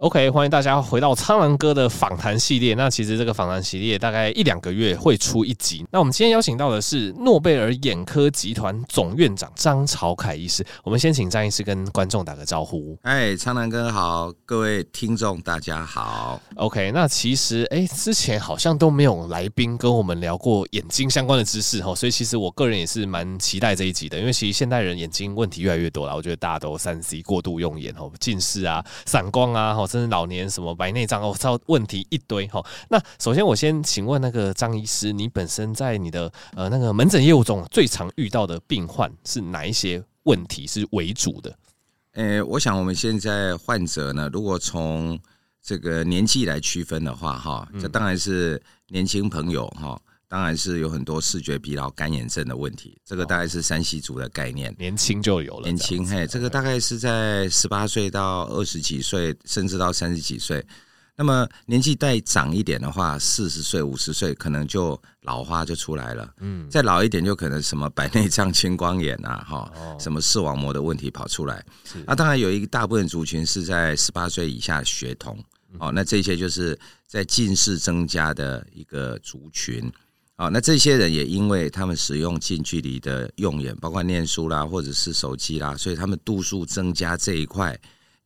OK，欢迎大家回到苍狼哥的访谈系列。那其实这个访谈系列大概一两个月会出一集。那我们今天邀请到的是诺贝尔眼科集团总院长张朝凯医师。我们先请张医师跟观众打个招呼。哎，苍狼哥好，各位听众大家好。OK，那其实哎，之前好像都没有来宾跟我们聊过眼睛相关的知识哈，所以其实我个人也是蛮期待这一集的。因为其实现代人眼睛问题越来越多了，我觉得大家都三 C 过度用眼哦，近视啊、散光啊甚至老年什么白内障哦，知道问题一堆哈。那首先我先请问那个张医师，你本身在你的呃那个门诊业务中最常遇到的病患是哪一些问题是为主的？呃、欸，我想我们现在患者呢，如果从这个年纪来区分的话，哈，这当然是年轻朋友哈。当然是有很多视觉疲劳、干眼症的问题，这个大概是山西族的概念，年轻就有了。年轻嘿，这个大概是在十八岁到二十几岁，甚至到三十几岁。那么年纪再长一点的话，四十岁、五十岁可能就老花就出来了。嗯，再老一点就可能什么白内障、青光眼啊，哈，什么视网膜的问题跑出来。那当然有一大部分族群是在十八岁以下学童。哦，那这些就是在近视增加的一个族群。啊，那这些人也因为他们使用近距离的用眼，包括念书啦，或者是手机啦，所以他们度数增加这一块，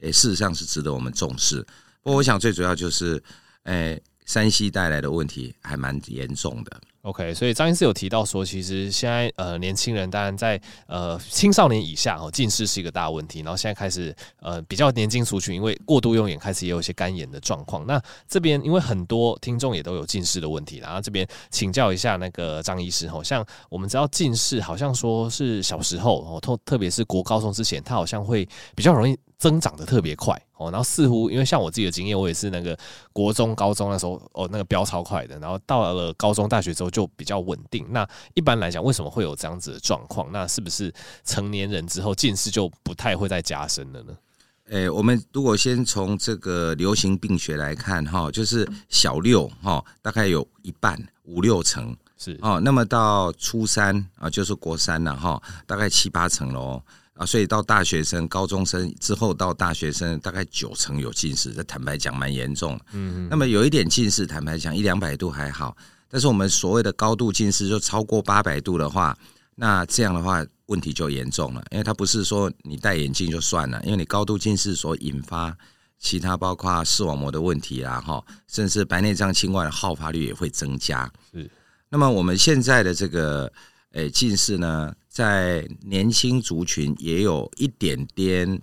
诶，事实上是值得我们重视。不过，我想最主要就是，诶山西带来的问题还蛮严重的。OK，所以张医师有提到说，其实现在呃年轻人当然在呃青少年以下哦，近视是一个大问题。然后现在开始呃比较年轻族群，因为过度用眼，开始也有一些干眼的状况。那这边因为很多听众也都有近视的问题，然后这边请教一下那个张医师，好像我们知道近视好像说是小时候哦，特特别是国高中之前，它好像会比较容易。增长的特别快哦，然后似乎因为像我自己的经验，我也是那个国中、高中那时候哦，那个飙超快的，然后到了高中、大学之后就比较稳定。那一般来讲，为什么会有这样子的状况？那是不是成年人之后近视就不太会再加深了呢？诶，我们如果先从这个流行病学来看哈，就是小六哈，大概有一半五六成是哦，那么到初三啊，就是国三了哈，大概七八成喽。啊，所以到大学生、高中生之后，到大学生大概九成有近视，这坦白讲蛮严重的。嗯，那么有一点近视，坦白讲一两百度还好，但是我们所谓的高度近视，就超过八百度的话，那这样的话问题就严重了，因为它不是说你戴眼镜就算了，因为你高度近视所引发其他包括视网膜的问题啊，哈，甚至白内障、青光的好发率也会增加。是，那么我们现在的这个。诶，近视呢，在年轻族群也有一点点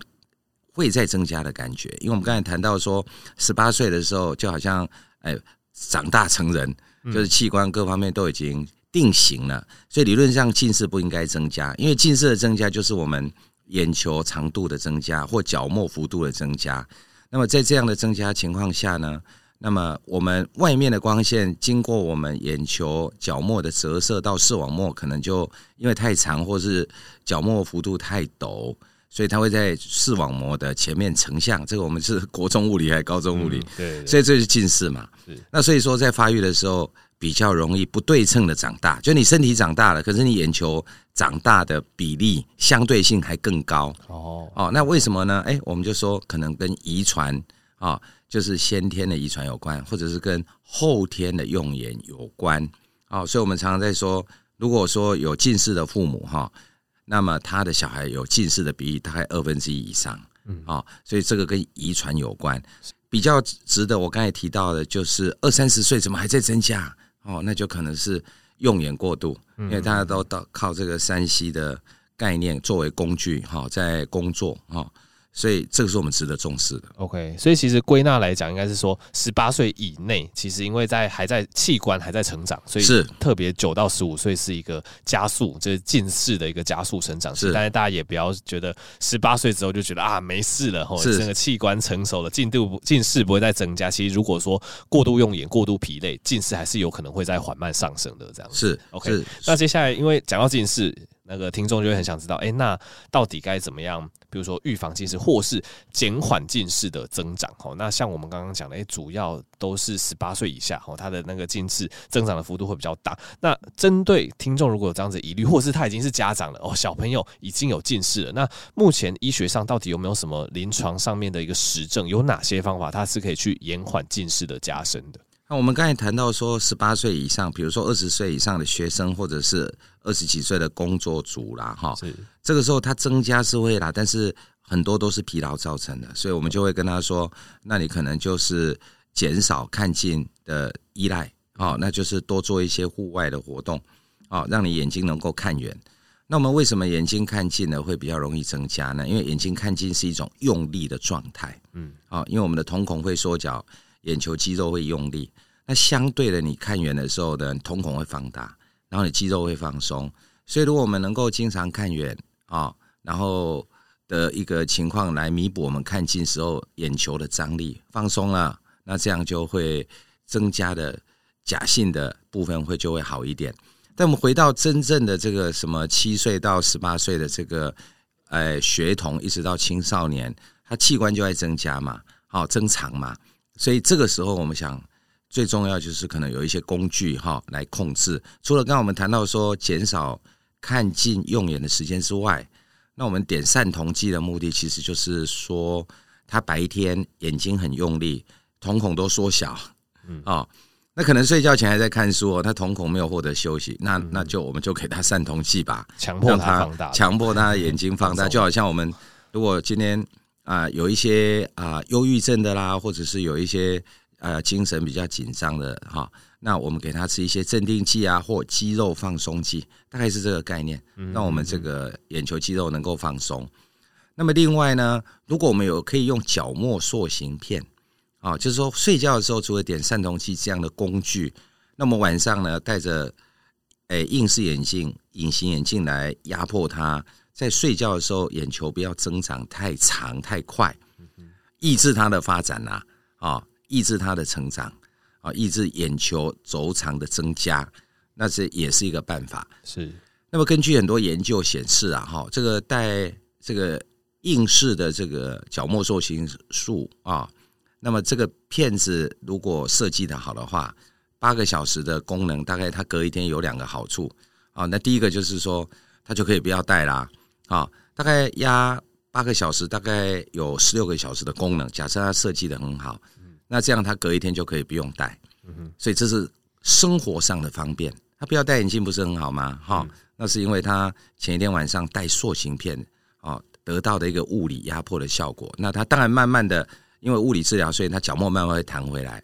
会再增加的感觉，因为我们刚才谈到说，十八岁的时候就好像诶长大成人，就是器官各方面都已经定型了，所以理论上近视不应该增加，因为近视的增加就是我们眼球长度的增加或角膜幅度的增加。那么在这样的增加情况下呢，那么我们外面的光线经过我们眼球角膜的折射到视网膜，可能就因为太长或是角膜幅度太陡，所以它会在视网膜的前面成像。这个我们是国中物理还是高中物理？嗯、对，对，所以这是近视嘛。是。那所以说在发育的时候比较容易不对称的长大，就你身体长大了，可是你眼球长大的比例相对性还更高。哦哦，那为什么呢？哎，我们就说可能跟遗传啊。就是先天的遗传有关，或者是跟后天的用眼有关。哦，所以我们常常在说，如果说有近视的父母哈，那么他的小孩有近视的比例大概二分之一以上。嗯，哦，所以这个跟遗传有关。比较值得我刚才提到的，就是二三十岁怎么还在增加？哦，那就可能是用眼过度，因为大家都到靠这个山西的概念作为工具哈，在工作哈。所以这个是我们值得重视的。OK，所以其实归纳来讲，应该是说十八岁以内，其实因为在还在器官还在成长，所以是特别九到十五岁是一个加速，就是近视的一个加速成长期。但是大家也不要觉得十八岁之后就觉得啊没事了，吼，整个器官成熟了，进度近视不会再增加。其实如果说过度用眼、过度疲累，近视还是有可能会在缓慢上升的。这样子是 OK。那接下来因为讲到近视。那个听众就会很想知道，哎、那到底该怎么样？比如说预防近视，或是减缓近视的增长？哦，那像我们刚刚讲的，哎、主要都是十八岁以下，哦，他的那个近视增长的幅度会比较大。那针对听众如果有这样子疑虑，或是他已经是家长了，哦，小朋友已经有近视了，那目前医学上到底有没有什么临床上面的一个实证？有哪些方法它是可以去延缓近视的加深的？那我们刚才谈到说，十八岁以上，比如说二十岁以上的学生，或者是二十几岁的工作族啦，哈，是这个时候他增加是会啦，但是很多都是疲劳造成的，所以我们就会跟他说，那你可能就是减少看近的依赖，哦，那就是多做一些户外的活动，哦，让你眼睛能够看远。那我们为什么眼睛看近呢会比较容易增加呢？因为眼睛看近是一种用力的状态，嗯，哦，因为我们的瞳孔会缩小。眼球肌肉会用力，那相对的，你看远的时候的瞳孔会放大，然后你肌肉会放松。所以，如果我们能够经常看远啊，然后的一个情况来弥补我们看近时候眼球的张力放松了，那这样就会增加的假性的部分会就会好一点。但我们回到真正的这个什么七岁到十八岁的这个呃学童，一直到青少年，他器官就会增加嘛，好增长嘛。所以这个时候，我们想最重要就是可能有一些工具哈来控制。除了刚刚我们谈到说减少看近用眼的时间之外，那我们点散瞳剂的目的其实就是说，他白天眼睛很用力，瞳孔都缩小，嗯啊，那可能睡觉前还在看书哦，他瞳孔没有获得休息，那那就我们就给他散瞳剂吧，强迫他放大，强迫他的眼睛放大，就好像我们如果今天。啊，有一些啊忧郁症的啦，或者是有一些呃精神比较紧张的哈，那我们给他吃一些镇定剂啊，或肌肉放松剂，大概是这个概念，让我们这个眼球肌肉能够放松。那么另外呢，如果我们有可以用角膜塑形片啊，就是说睡觉的时候除了点散瞳剂这样的工具，那么晚上呢戴着诶硬式眼镜、隐形眼镜来压迫它。在睡觉的时候，眼球不要增长太长太快，抑制它的发展呐，啊，抑制它的成长，啊，抑制眼球轴长的增加，那这也是一个办法。是。那么根据很多研究显示啊，哈，这个带这个硬式的这个角膜塑形术啊，那么这个片子如果设计的好的话，八个小时的功能，大概它隔一天有两个好处啊。那第一个就是说，它就可以不要戴啦。啊，大概压八个小时，大概有十六个小时的功能。假设它设计的很好，那这样它隔一天就可以不用戴。所以这是生活上的方便。他不要戴眼镜不是很好吗？哈，那是因为他前一天晚上戴塑形片，啊，得到的一个物理压迫的效果。那他当然慢慢的，因为物理治疗，所以他角膜慢慢会弹回来。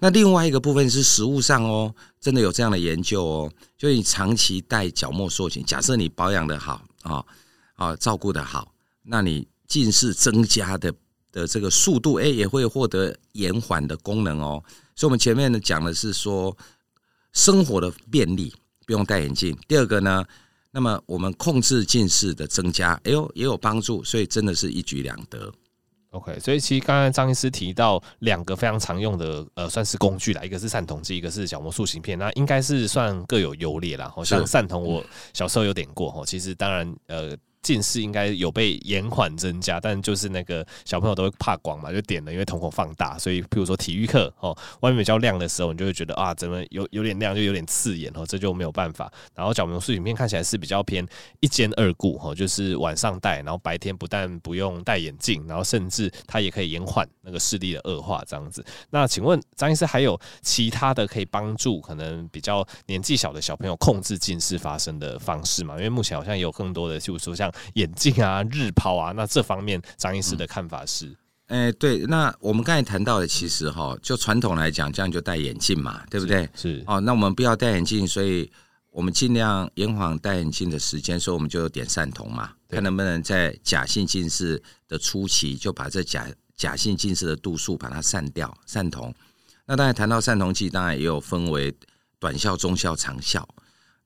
那另外一个部分是食物上哦，真的有这样的研究哦，就你长期戴角膜塑形，假设你保养的好啊。啊，照顾的好，那你近视增加的的这个速度，哎，也会获得延缓的功能哦。所以，我们前面呢讲的是说生活的便利，不用戴眼镜。第二个呢，那么我们控制近视的增加，哎呦，也有帮助。所以，真的是一举两得。OK，所以其实刚才张医师提到两个非常常用的呃，算是工具啦，一个是散瞳剂，一个是角膜塑形片，那应该是算各有优劣啦。好像散瞳，我小时候有点过哈，其实当然呃。近视应该有被延缓增加，但就是那个小朋友都会怕光嘛，就点了，因为瞳孔放大，所以譬如说体育课哦，外面比较亮的时候，你就会觉得啊，怎么有有点亮，就有点刺眼哦，这就没有办法。然后角膜塑形片看起来是比较偏一兼二顾哈，就是晚上戴，然后白天不但不用戴眼镜，然后甚至它也可以延缓那个视力的恶化这样子。那请问张医师还有其他的可以帮助可能比较年纪小的小朋友控制近视发生的方式吗？因为目前好像也有更多的，就是说像眼镜啊，日抛啊，那这方面张医师的看法是？哎、欸，对，那我们刚才谈到的，其实哈，就传统来讲，这样就戴眼镜嘛，对不对？是。哦，那我们不要戴眼镜，所以我们尽量延缓戴眼镜的时间，所以我们就有点散瞳嘛，看能不能在假性近视的初期就把这假假性近视的度数把它散掉，散瞳。那当然谈到散瞳剂，当然也有分为短效、中效、长效。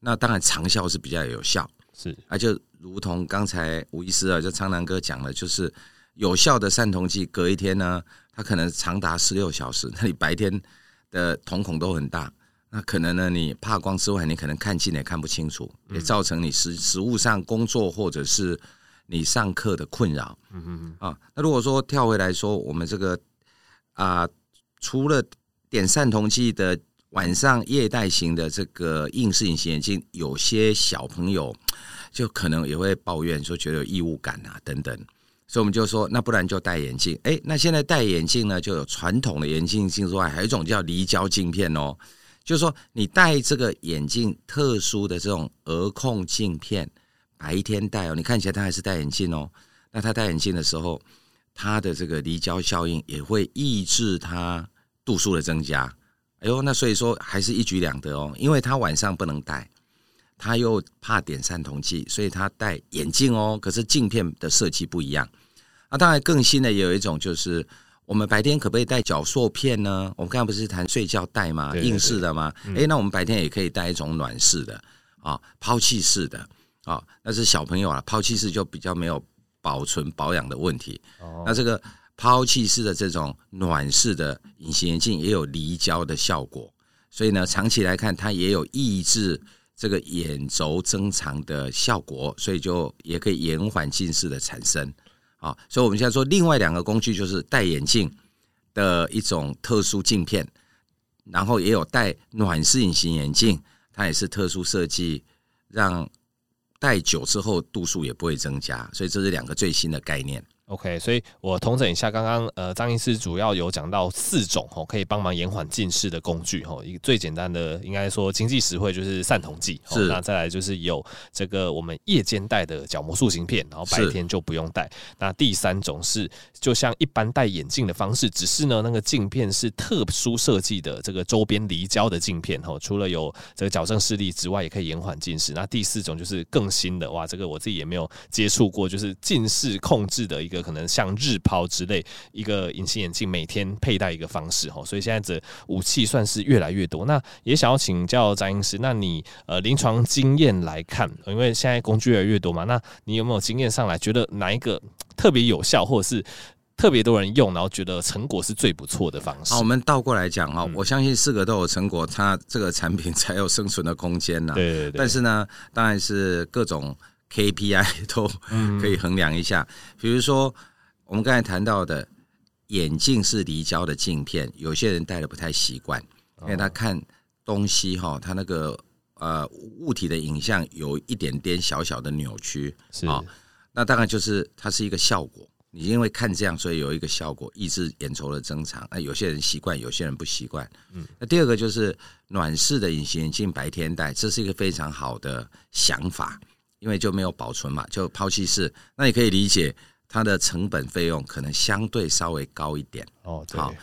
那当然长效是比较有效，是啊，就如同刚才吴医师啊，就苍南哥讲了，就是有效的散瞳剂，隔一天呢，它可能长达十六小时，那你白天的瞳孔都很大。那可能呢，你怕光之外，你可能看近也看不清楚，也造成你实实物上工作或者是你上课的困扰。嗯嗯嗯。啊，那如果说跳回来说，我们这个啊，除了点散瞳剂的晚上夜戴型的这个硬式隐形眼镜，有些小朋友 就可能也会抱怨说觉得有异物感啊等等，所以我们就说，那不然就戴眼镜。哎，那现在戴眼镜呢，就有传统的眼镜镜之外，还有一种叫离焦镜片哦。就是说，你戴这个眼镜，特殊的这种额控镜片，白天戴哦，你看起来他还是戴眼镜哦。那他戴眼镜的时候，他的这个离焦效应也会抑制他度数的增加。哎呦，那所以说还是一举两得哦，因为他晚上不能戴，他又怕点散瞳剂，所以他戴眼镜哦。可是镜片的设计不一样。那当然更新的也有一种就是。我们白天可不可以戴角塑片呢？我们刚刚不是谈睡觉戴吗？对对对，硬式的吗？哎、嗯，那我们白天也可以戴一种暖式的啊，抛弃式的啊，那是小朋友啊，抛弃式就比较没有保存保养的问题。哦、那这个抛弃式的这种暖式的隐形眼镜也有离焦的效果，所以呢，长期来看它也有抑制这个眼轴增长的效果，所以就也可以延缓近视的产生。啊，所以我们现在说另外两个工具就是戴眼镜的一种特殊镜片，然后也有戴暖式隐形眼镜，它也是特殊设计，让戴久之后度数也不会增加，所以这是两个最新的概念。OK，所以我统整一下，刚刚呃张医师主要有讲到四种吼，可以帮忙延缓近视的工具吼，一个最简单的应该说经济实惠就是散瞳剂，是那再来就是有这个我们夜间戴的角膜塑形片，然后白天就不用戴。那第三种是就像一般戴眼镜的方式，只是呢那个镜片是特殊设计的这个周边离焦的镜片吼，除了有这个矫正视力之外，也可以延缓近视。那第四种就是更新的哇，这个我自己也没有接触过，就是近视控制的一个。可能像日抛之类一个隐形眼镜，每天佩戴一个方式哈，所以现在这武器算是越来越多。那也想要请教张医师，那你呃临床经验来看，因为现在工具越来越多嘛，那你有没有经验上来觉得哪一个特别有效，或者是特别多人用，然后觉得成果是最不错的方式？好，我们倒过来讲哈，我相信四个都有成果，它这个产品才有生存的空间呢。对对对。但是呢，当然是各种。KPI 都可以衡量一下，比如说我们刚才谈到的眼镜是离焦的镜片，有些人戴的不太习惯，因为他看东西哈，他那个呃物体的影像有一点点小小的扭曲，是。啊，那当然就是它是一个效果，你因为看这样，所以有一个效果抑制眼轴的增长，那有些人习惯，有些人不习惯，嗯，那第二个就是暖式的隐形眼镜白天戴，这是一个非常好的想法。因为就没有保存嘛，就抛弃式，那你可以理解它的成本费用可能相对稍微高一点哦。好，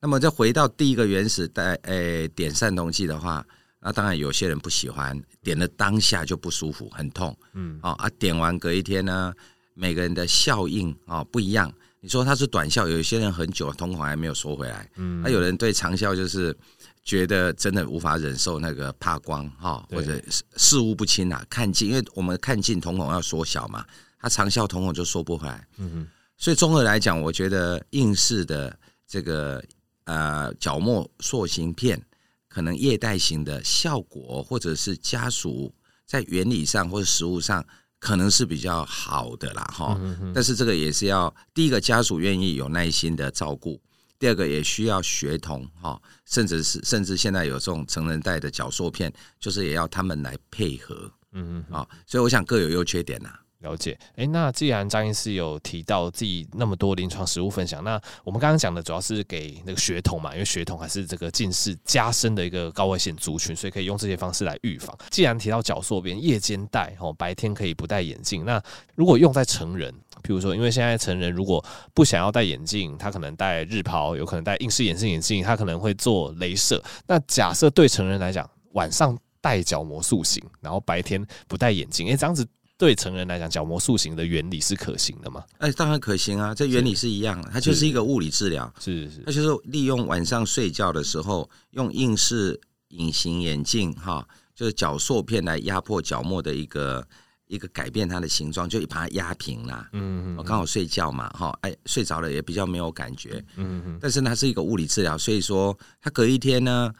那么再回到第一个原始带诶、欸、点散瞳剂的话，那当然有些人不喜欢，点了当下就不舒服，很痛。嗯，哦啊，点完隔一天呢，每个人的效应啊不一样。你说它是短效，有一些人很久瞳孔还没有缩回来，嗯，那有人对长效就是。觉得真的无法忍受那个怕光哈，或者视物不清啊，看近，因为我们看近瞳孔要缩小嘛，它长效瞳孔就缩不回来。嗯哼，所以综合来讲，我觉得硬式的这个呃角膜塑形片，可能液态型的效果，或者是家属在原理上或者实物上，可能是比较好的啦哈。但是这个也是要第一个家属愿意有耐心的照顾。第二个也需要学童哈，甚至是甚至现在有这种成人戴的角塑片，就是也要他们来配合，嗯嗯啊，所以我想各有优缺点呐。了解，哎，那既然张医师有提到自己那么多临床实务分享，那我们刚刚讲的主要是给那个学童嘛，因为学童还是这个近视加深的一个高危险族群，所以可以用这些方式来预防。既然提到角塑片，夜间戴哦，白天可以不戴眼镜，那如果用在成人？譬如说，因为现在成人如果不想要戴眼镜，他可能戴日抛，有可能戴硬式眼镜眼镜，他可能会做镭射。那假设对成人来讲，晚上戴角膜塑形，然后白天不戴眼镜，哎，这样子对成人来讲，角膜塑形的原理是可行的吗？哎，当然可行啊，这原理是一样的，它就是一个物理治疗，是是，它就是利用晚上睡觉的时候，用硬式隐形眼镜哈，就是角塑片来压迫角膜的一个。一个改变它的形状，就把它压平了。嗯嗯，我刚好睡觉嘛，哈，哎，睡着了也比较没有感觉。嗯嗯，但是它是一个物理治疗，所以说它隔一天呢，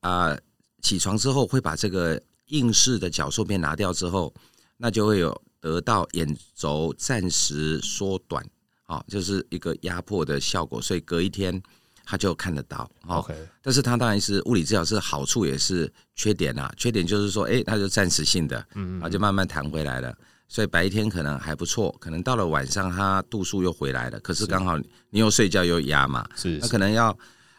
啊、呃，起床之后会把这个硬式的角塑片拿掉之后，那就会有得到眼轴暂时缩短，啊，就是一个压迫的效果，所以隔一天。他就看得到，OK，但是他当然是物理治疗是好处也是缺点啊。缺点就是说，哎，它就暂时性的，嗯，然后就慢慢弹回来了。所以白天可能还不错，可能到了晚上它度数又回来了。可是刚好你又睡觉又压嘛，是，那可能要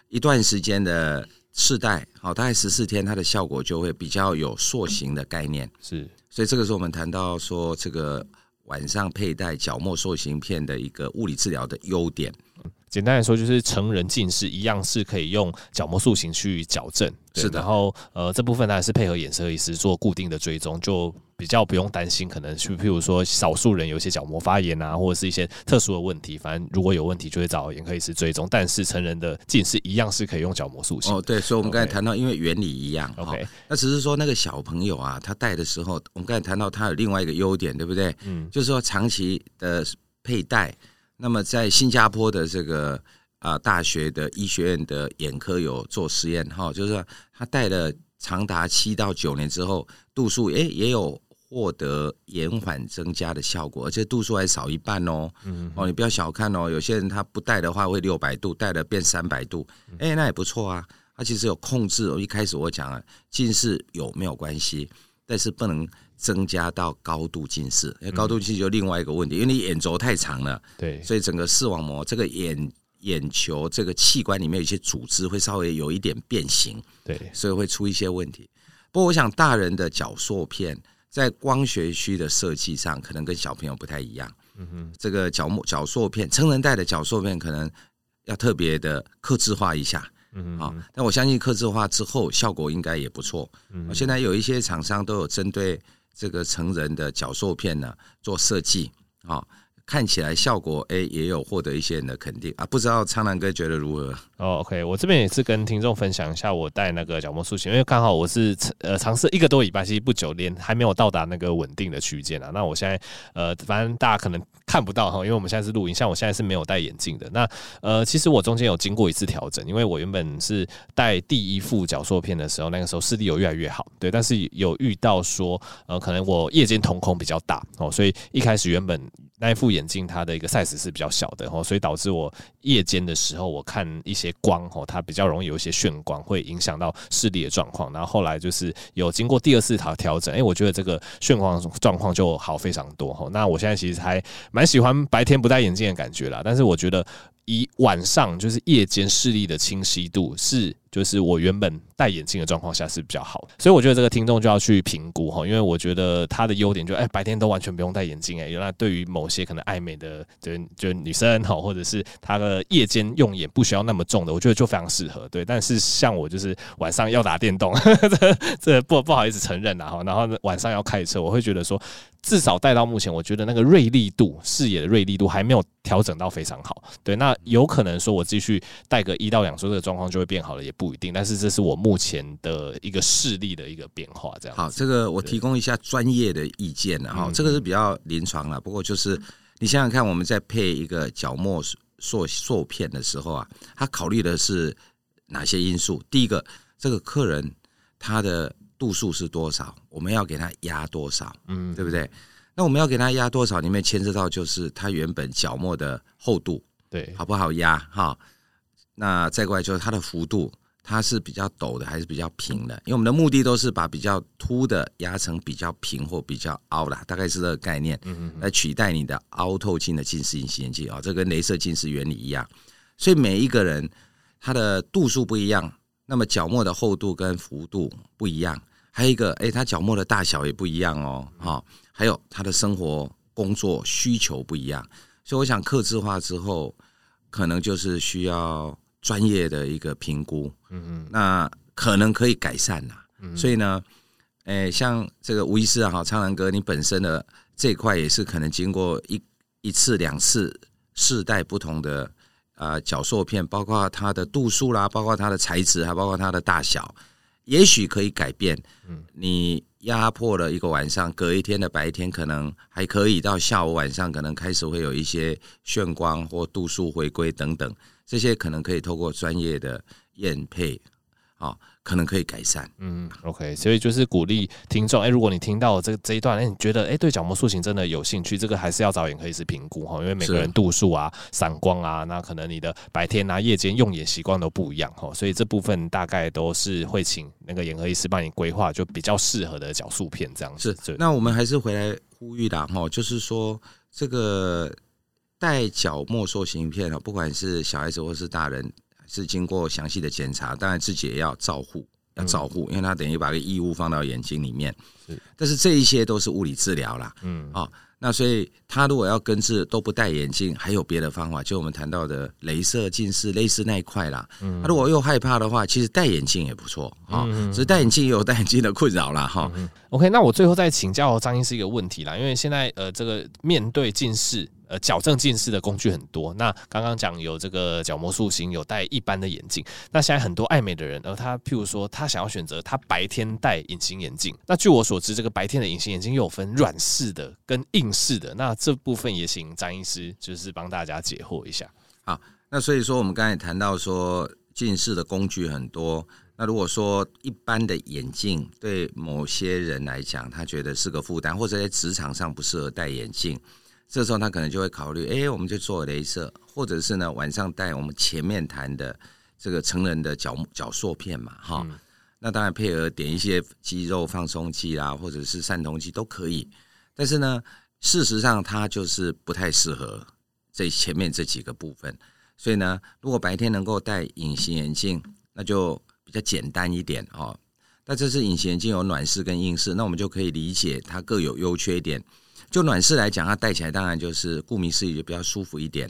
一段时间的试戴，好，大概十四天，它的效果就会比较有塑形的概念。是，所以这个是我们谈到说这个晚上佩戴角膜塑形片的一个物理治疗的优点。简单来说，就是成人近视一样是可以用角膜塑形去矫正，是的。然后呃，这部分当然是配合眼科医师做固定的追踪，就比较不用担心可能去，譬如说少数人有一些角膜发炎啊，或者是一些特殊的问题，反正如果有问题就会找眼科医师追踪。但是成人的近视一样是可以用角膜塑形。哦，对，所以我们刚才谈到，因为原理一样，OK，那只是说那个小朋友啊，他戴的时候，我们刚才谈到他有另外一个优点，对不对？嗯，就是说长期的佩戴。那么在新加坡的这个啊大学的医学院的眼科有做实验哈，就是他戴了长达七到九年之后，度数诶也有获得延缓增加的效果，而且度数还少一半哦。嗯哦，你不要小看哦，有些人他不戴的话会六百度，戴了变三百度，诶那也不错啊。他其实有控制，我一开始我讲了近视有没有关系，但是不能。增加到高度近视，因为高度近视就另外一个问题，因为你眼轴太长了，对，所以整个视网膜这个眼眼球这个器官里面有一些组织会稍微有一点变形，对，所以会出一些问题。不过我想大人的角塑片在光学区的设计上可能跟小朋友不太一样，嗯哼，这个角膜角塑片成人戴的角塑片可能要特别的克制化一下。嗯，好，但我相信刻制化之后效果应该也不错。嗯，现在有一些厂商都有针对。这个成人的角塑片呢，做设计啊。看起来效果哎，也有获得一些人的肯定啊，不知道苍南哥觉得如何？哦，OK，我这边也是跟听众分享一下我戴那个角膜塑形，因为刚好我是呃尝试一个多礼拜，其实不久，连还没有到达那个稳定的区间啊。那我现在呃，反正大家可能看不到哈，因为我们现在是录音，像我现在是没有戴眼镜的。那呃，其实我中间有经过一次调整，因为我原本是戴第一副角塑片的时候，那个时候视力有越来越好，对，但是有遇到说呃，可能我夜间瞳孔比较大哦，所以一开始原本。那一副眼镜它的一个 size 是比较小的，所以导致我夜间的时候，我看一些光，它比较容易有一些眩光，会影响到视力的状况。然后后来就是有经过第二次调调整，哎，我觉得这个眩光状况就好非常多。那我现在其实还蛮喜欢白天不戴眼镜的感觉啦，但是我觉得以晚上就是夜间视力的清晰度是。就是我原本戴眼镜的状况下是比较好，所以我觉得这个听众就要去评估哈，因为我觉得他的优点就哎、欸、白天都完全不用戴眼镜哎，原来对于某些可能爱美的就就女生哈，或者是他的夜间用眼不需要那么重的，我觉得就非常适合对。但是像我就是晚上要打电动，这这不不好意思承认啊哈，然后晚上要开车，我会觉得说至少戴到目前，我觉得那个锐利度视野的锐利度还没有调整到非常好，对。那有可能说我继续戴个一到两周，这个状况就会变好了，也不。不一定，但是这是我目前的一个视力的一个变化，这样。好，这个我提供一下专业的意见了哈，这个是比较临床了。不过就是你想想看，我们在配一个角膜塑塑片的时候啊，他考虑的是哪些因素？第一个，这个客人他的度数是多少？我们要给他压多少？嗯，对不对？那我们要给他压多少？里面牵涉到就是他原本角膜的厚度，对，好不好压？哈，那再过来就是它的幅度。它是比较陡的还是比较平的？因为我们的目的都是把比较凸的压成比较平或比较凹的，大概是这个概念，来取代你的凹透镜的近视隐形眼镜啊，这跟镭射近视原理一样。所以每一个人他的度数不一样，那么角膜的厚度跟幅度不一样，还有一个，哎，他角膜的大小也不一样哦，哈，还有他的生活工作需求不一样，所以我想客制化之后，可能就是需要。专业的一个评估，嗯嗯，那可能可以改善呐，所以呢，诶，像这个吴医师啊，哈，苍兰哥，你本身的这一块也是可能经过一一次两次世代不同的啊角塑片，包括它的度数啦，包括它的材质，还包括它的大小，也许可以改变。嗯，你压迫了一个晚上，隔一天的白天可能还可以，到下午晚上可能开始会有一些眩光或度数回归等等，这些可能可以透过专业的验配，啊。可能可以改善，嗯，OK，所以就是鼓励听众，哎、欸，如果你听到这这一段，哎、欸，你觉得哎、欸、对角膜塑形真的有兴趣，这个还是要找眼科医师评估哈，因为每个人度数啊、散光啊，那可能你的白天啊、夜间用眼习惯都不一样哈，所以这部分大概都是会请那个眼科医师帮你规划，就比较适合的角塑片这样子。是，那我们还是回来呼吁的哈，就是说这个戴角膜塑形片啊，不管是小孩子或是大人。是经过详细的检查，当然自己也要照护，要照护，因为他等于把个异物放到眼睛里面。是，但是这一些都是物理治疗啦。嗯，啊，那所以他如果要根治都不戴眼镜，还有别的方法，就我们谈到的镭射近视类似那一块啦。嗯，他如果又害怕的话，其实戴眼镜也不错啊。只是戴眼镜也有戴眼镜的困扰啦。哈。OK，那我最后再请教张医师一个问题啦，因为现在呃，这个面对近视。呃，矫正近视的工具很多。那刚刚讲有这个角膜塑形，有戴一般的眼镜。那现在很多爱美的人，而他譬如说，他想要选择他白天戴隐形眼镜。那据我所知，这个白天的隐形眼镜又有分软式的跟硬式的。那这部分也请张医师就是帮大家解惑一下。好，那所以说我们刚才谈到说近视的工具很多。那如果说一般的眼镜对某些人来讲，他觉得是个负担，或者在职场上不适合戴眼镜。这时候他可能就会考虑，哎，我们就做雷射，或者是呢晚上戴我们前面谈的这个成人的角角塑片嘛，哈、嗯。那当然配合点一些肌肉放松剂啦，或者是散瞳剂都可以。但是呢，事实上它就是不太适合这前面这几个部分。所以呢，如果白天能够戴隐形眼镜，那就比较简单一点哦。那这是隐形眼镜有软式跟硬式，那我们就可以理解它各有优缺点。就暖式来讲，它戴起来当然就是顾名思义就比较舒服一点，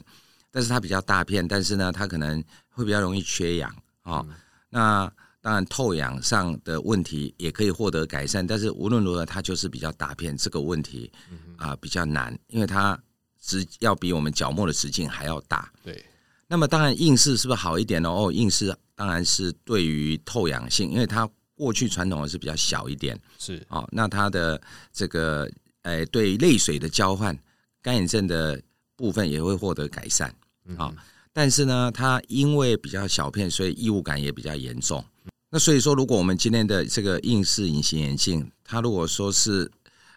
但是它比较大片，但是呢，它可能会比较容易缺氧啊。那当然透氧上的问题也可以获得改善，但是无论如何，它就是比较大片，这个问题啊比较难，因为它直要比我们角膜的直径还要大。对。那么当然硬式是不是好一点呢？哦，硬式当然是对于透氧性，因为它过去传统的是比较小一点，是哦。那它的这个。哎，对泪水的交换，干眼症的部分也会获得改善啊。但是呢，它因为比较小片，所以异物感也比较严重。那所以说，如果我们今天的这个硬式隐形眼镜，它如果说是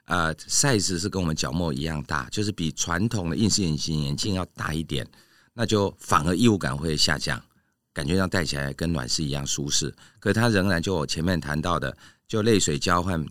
呃 size 是跟我们角膜一样大，就是比传统的硬式隐形眼镜要大一点，那就反而异物感会下降，感觉上戴起来跟暖式一样舒适。可是它仍然就我前面谈到的，就泪水交换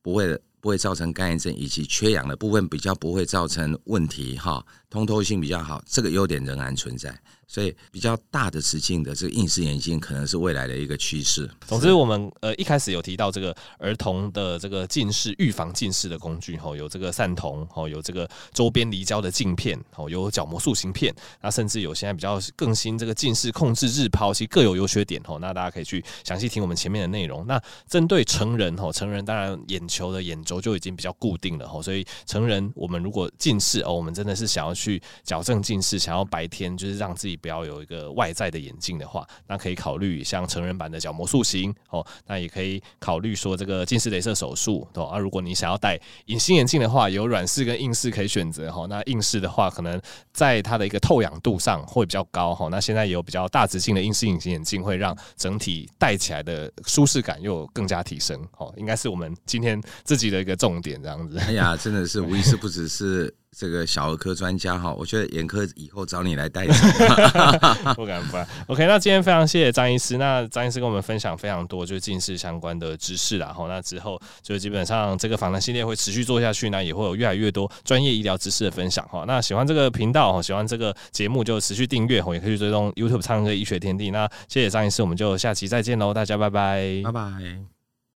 不会。不会造成干眼症，以及缺氧的部分比较不会造成问题哈，通透性比较好，这个优点仍然存在。所以比较大的直径的这个硬式眼镜可能是未来的一个趋势。总之，我们呃一开始有提到这个儿童的这个近视预防近视的工具哈，有这个散瞳哈，有这个周边离焦的镜片哦，有角膜塑形片，那甚至有现在比较更新这个近视控制日抛，其实各有优缺点哦。那大家可以去详细听我们前面的内容。那针对成人哈，成人当然眼球的眼轴就已经比较固定了哈，所以成人我们如果近视哦，我们真的是想要去矫正近视，想要白天就是让自己。不要有一个外在的眼镜的话，那可以考虑像成人版的角膜塑形哦。那也可以考虑说这个近视雷射手术哦。啊，如果你想要戴隐形眼镜的话，有软式跟硬式可以选择哈。那硬式的话，可能在它的一个透氧度上会比较高哈。那现在有比较大直径的硬式隐形眼镜，会让整体戴起来的舒适感又更加提升哦。应该是我们今天自己的一个重点，这样子。哎呀，真的是无疑是不只是。这个小儿科专家哈，我觉得眼科以后找你来代言，不敢不敢。OK，那今天非常谢谢张医师，那张医师跟我们分享非常多就是近视相关的知识啦。哈，那之后就基本上这个访谈系列会持续做下去，那也会有越来越多专业医疗知识的分享哈。那喜欢这个频道哈，喜欢这个节目就持续订阅哈，也可以追踪 YouTube 苍蓝鸽医学天地。那谢谢张医师，我们就下期再见喽，大家拜拜，拜拜。